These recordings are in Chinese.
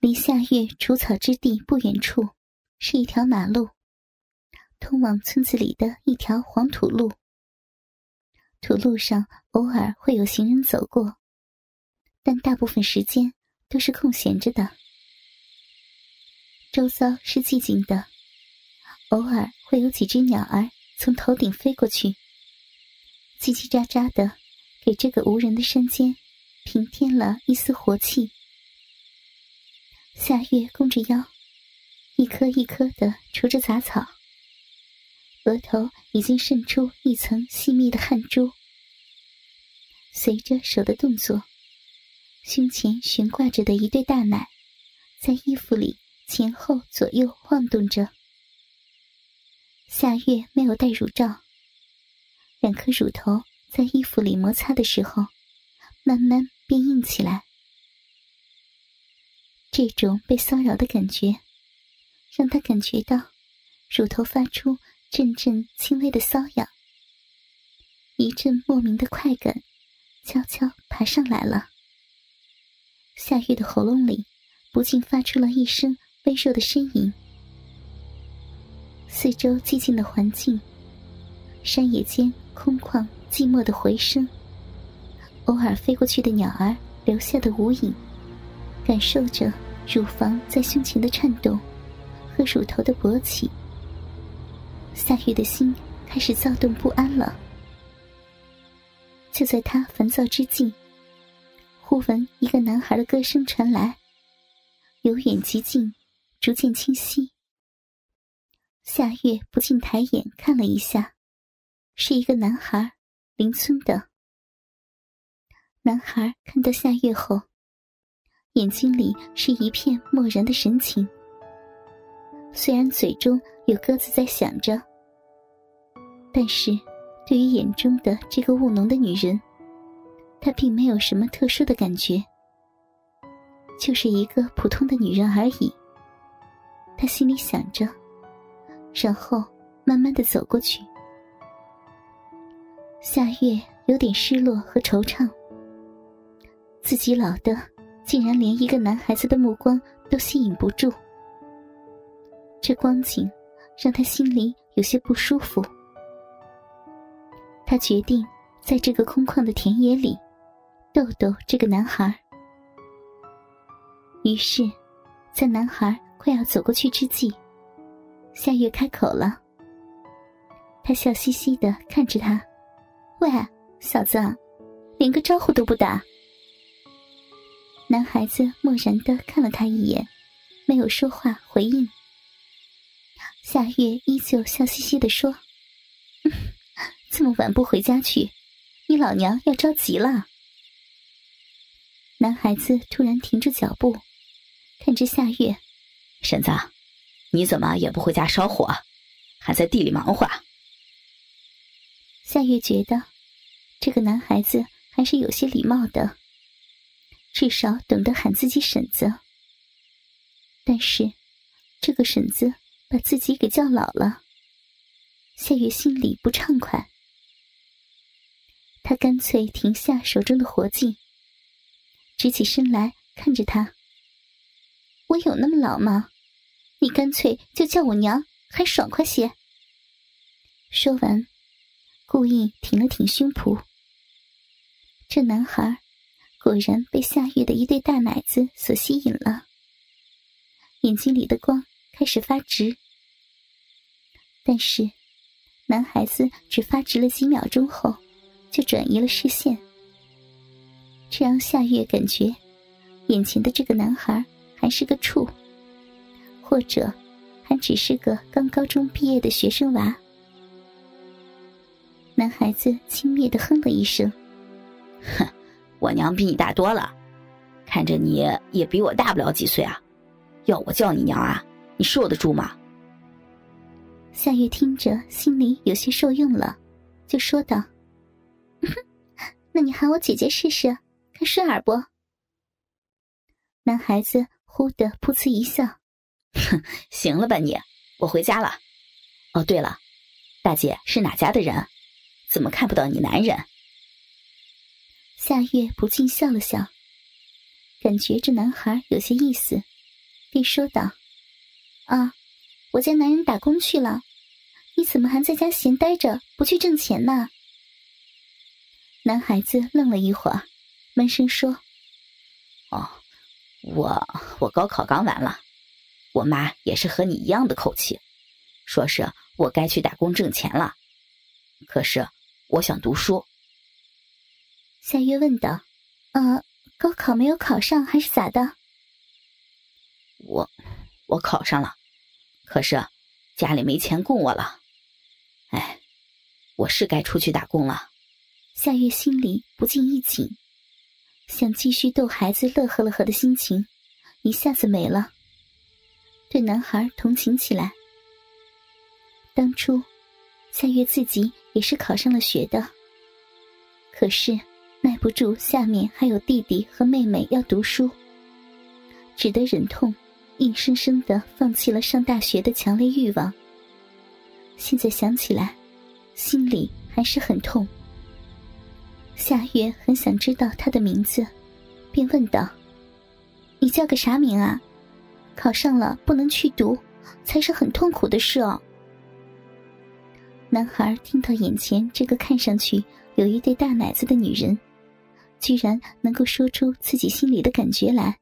离夏月除草之地不远处，是一条马路，通往村子里的一条黄土路。土路上偶尔会有行人走过，但大部分时间都是空闲着的。周遭是寂静的，偶尔会有几只鸟儿从头顶飞过去，叽叽喳喳的，给这个无人的山间平添了一丝活气。夏月弓着腰，一颗一颗的除着杂草，额头已经渗出一层细密的汗珠。随着手的动作，胸前悬挂着的一对大奶，在衣服里前后左右晃动着。夏月没有戴乳罩，两颗乳头在衣服里摩擦的时候，慢慢变硬起来。这种被骚扰的感觉，让他感觉到乳头发出阵阵轻微的瘙痒，一阵莫名的快感悄悄爬上来了。夏月的喉咙里不禁发出了一声微弱的呻吟。四周寂静的环境，山野间空旷寂寞的回声，偶尔飞过去的鸟儿留下的无影，感受着。乳房在胸前的颤动，和乳头的勃起，夏月的心开始躁动不安了。就在他烦躁之际，忽闻一个男孩的歌声传来，由远及近，逐渐清晰。夏月不禁抬眼看了一下，是一个男孩，邻村的。男孩看到夏月后。眼睛里是一片漠然的神情，虽然嘴中有鸽子在响着，但是对于眼中的这个务农的女人，她并没有什么特殊的感觉，就是一个普通的女人而已。他心里想着，然后慢慢的走过去。夏月有点失落和惆怅，自己老的。竟然连一个男孩子的目光都吸引不住，这光景让他心里有些不舒服。他决定在这个空旷的田野里逗逗这个男孩。于是，在男孩快要走过去之际，夏月开口了。他笑嘻嘻的看着他：“喂，小子，连个招呼都不打。”男孩子漠然的看了他一眼，没有说话回应。夏月依旧笑嘻嘻的说：“ 这么晚不回家去，你老娘要着急了。”男孩子突然停住脚步，看着夏月：“婶子，你怎么也不回家烧火，还在地里忙活？”夏月觉得，这个男孩子还是有些礼貌的。至少懂得喊自己婶子，但是这个婶子把自己给叫老了，夏月心里不畅快。他干脆停下手中的活计，直起身来看着他：“我有那么老吗？你干脆就叫我娘，还爽快些。”说完，故意挺了挺胸脯。这男孩。果然被夏月的一对大奶子所吸引了，眼睛里的光开始发直。但是，男孩子只发直了几秒钟后，就转移了视线。这让夏月感觉，眼前的这个男孩还是个处，或者还只是个刚高中毕业的学生娃。男孩子轻蔑的哼了一声：“ 哼。”我娘比你大多了，看着你也比我大不了几岁啊！要我叫你娘啊，你受得住吗？夏月听着，心里有些受用了，就说道：“那你喊我姐姐试试，看顺耳不？”男孩子忽的噗呲一笑：“哼，行了吧你？我回家了。哦，对了，大姐是哪家的人？怎么看不到你男人？”夏月不禁笑了笑，感觉这男孩有些意思，便说道：“啊，我家男人打工去了，你怎么还在家闲待着，不去挣钱呢？”男孩子愣了一会儿，闷声说：“哦，我我高考刚完了，我妈也是和你一样的口气，说是我该去打工挣钱了。可是我想读书。”夏月问道：“呃，高考没有考上还是咋的？”我，我考上了，可是家里没钱供我了。哎，我是该出去打工了。夏月心里不禁一紧，想继续逗孩子乐呵乐呵的心情一下子没了，对男孩同情起来。当初夏月自己也是考上了学的，可是耐不住下面还有弟弟和妹妹要读书，只得忍痛。硬生生的放弃了上大学的强烈欲望。现在想起来，心里还是很痛。夏月很想知道他的名字，便问道：“你叫个啥名啊？考上了不能去读，才是很痛苦的事哦。”男孩听到眼前这个看上去有一对大奶子的女人，居然能够说出自己心里的感觉来。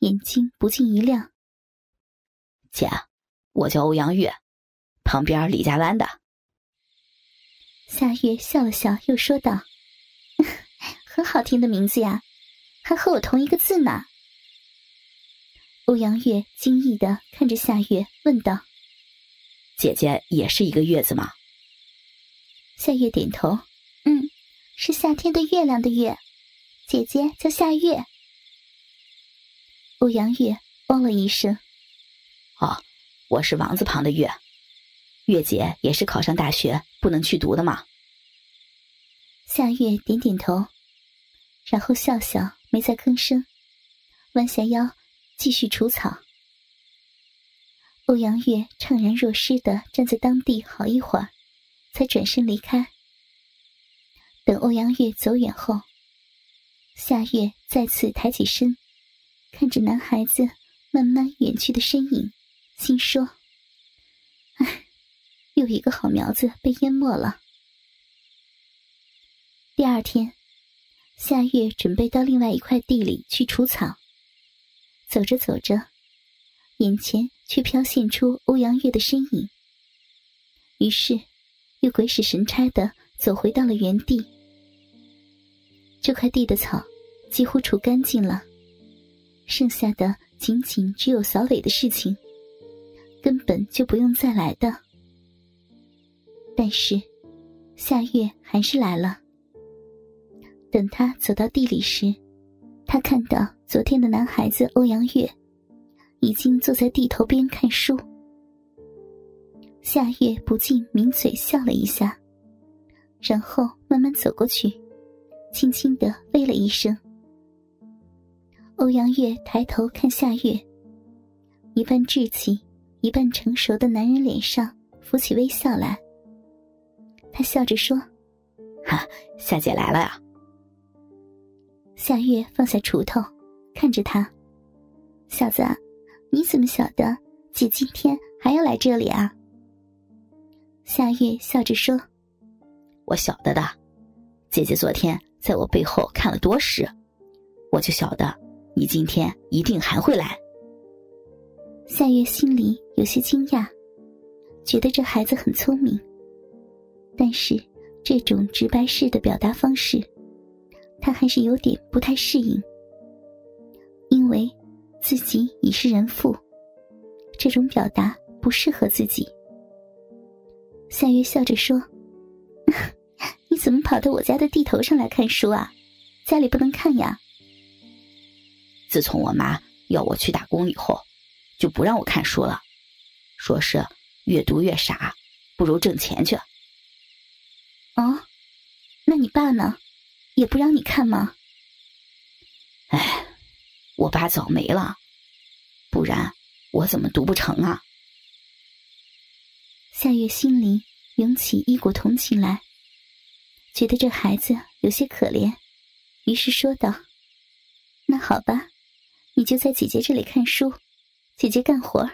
眼睛不禁一亮。姐，我叫欧阳月，旁边李家湾的。夏月笑了笑，又说道：“ 很好听的名字呀，还和我同一个字呢。”欧阳月惊异的看着夏月，问道：“姐姐也是一个月字吗？”夏月点头：“嗯，是夏天的月亮的月，姐姐叫夏月。”欧阳月哦了一声：“哦，我是王字旁的月，月姐也是考上大学不能去读的吗？”夏月点点头，然后笑笑，没再吭声，弯下腰继续除草。欧阳月怅然若失的站在当地好一会儿，才转身离开。等欧阳月走远后，夏月再次抬起身。看着男孩子慢慢远去的身影，心说：“唉，又一个好苗子被淹没了。”第二天，夏月准备到另外一块地里去除草。走着走着，眼前却飘现出欧阳月的身影。于是，又鬼使神差的走回到了原地。这块地的草几乎除干净了。剩下的仅仅只有扫尾的事情，根本就不用再来的。但是，夏月还是来了。等他走到地里时，他看到昨天的男孩子欧阳月已经坐在地头边看书。夏月不禁抿嘴笑了一下，然后慢慢走过去，轻轻的喂了一声。欧阳月抬头看夏月，一半稚气、一半成熟的男人脸上浮起微笑来。他笑着说：“哈，夏姐来了呀。”夏月放下锄头，看着他：“小子，你怎么晓得姐今天还要来这里啊？”夏月笑着说：“我晓得的，姐姐昨天在我背后看了多时，我就晓得。”你今天一定还会来。夏月心里有些惊讶，觉得这孩子很聪明，但是这种直白式的表达方式，他还是有点不太适应。因为自己已是人妇，这种表达不适合自己。夏月笑着说：“你怎么跑到我家的地头上来看书啊？家里不能看呀。”自从我妈要我去打工以后，就不让我看书了，说是越读越傻，不如挣钱去。哦，那你爸呢？也不让你看吗？哎，我爸早没了，不然我怎么读不成啊？夏月心里涌起一股同情来，觉得这孩子有些可怜，于是说道：“那好吧。”你就在姐姐这里看书，姐姐干活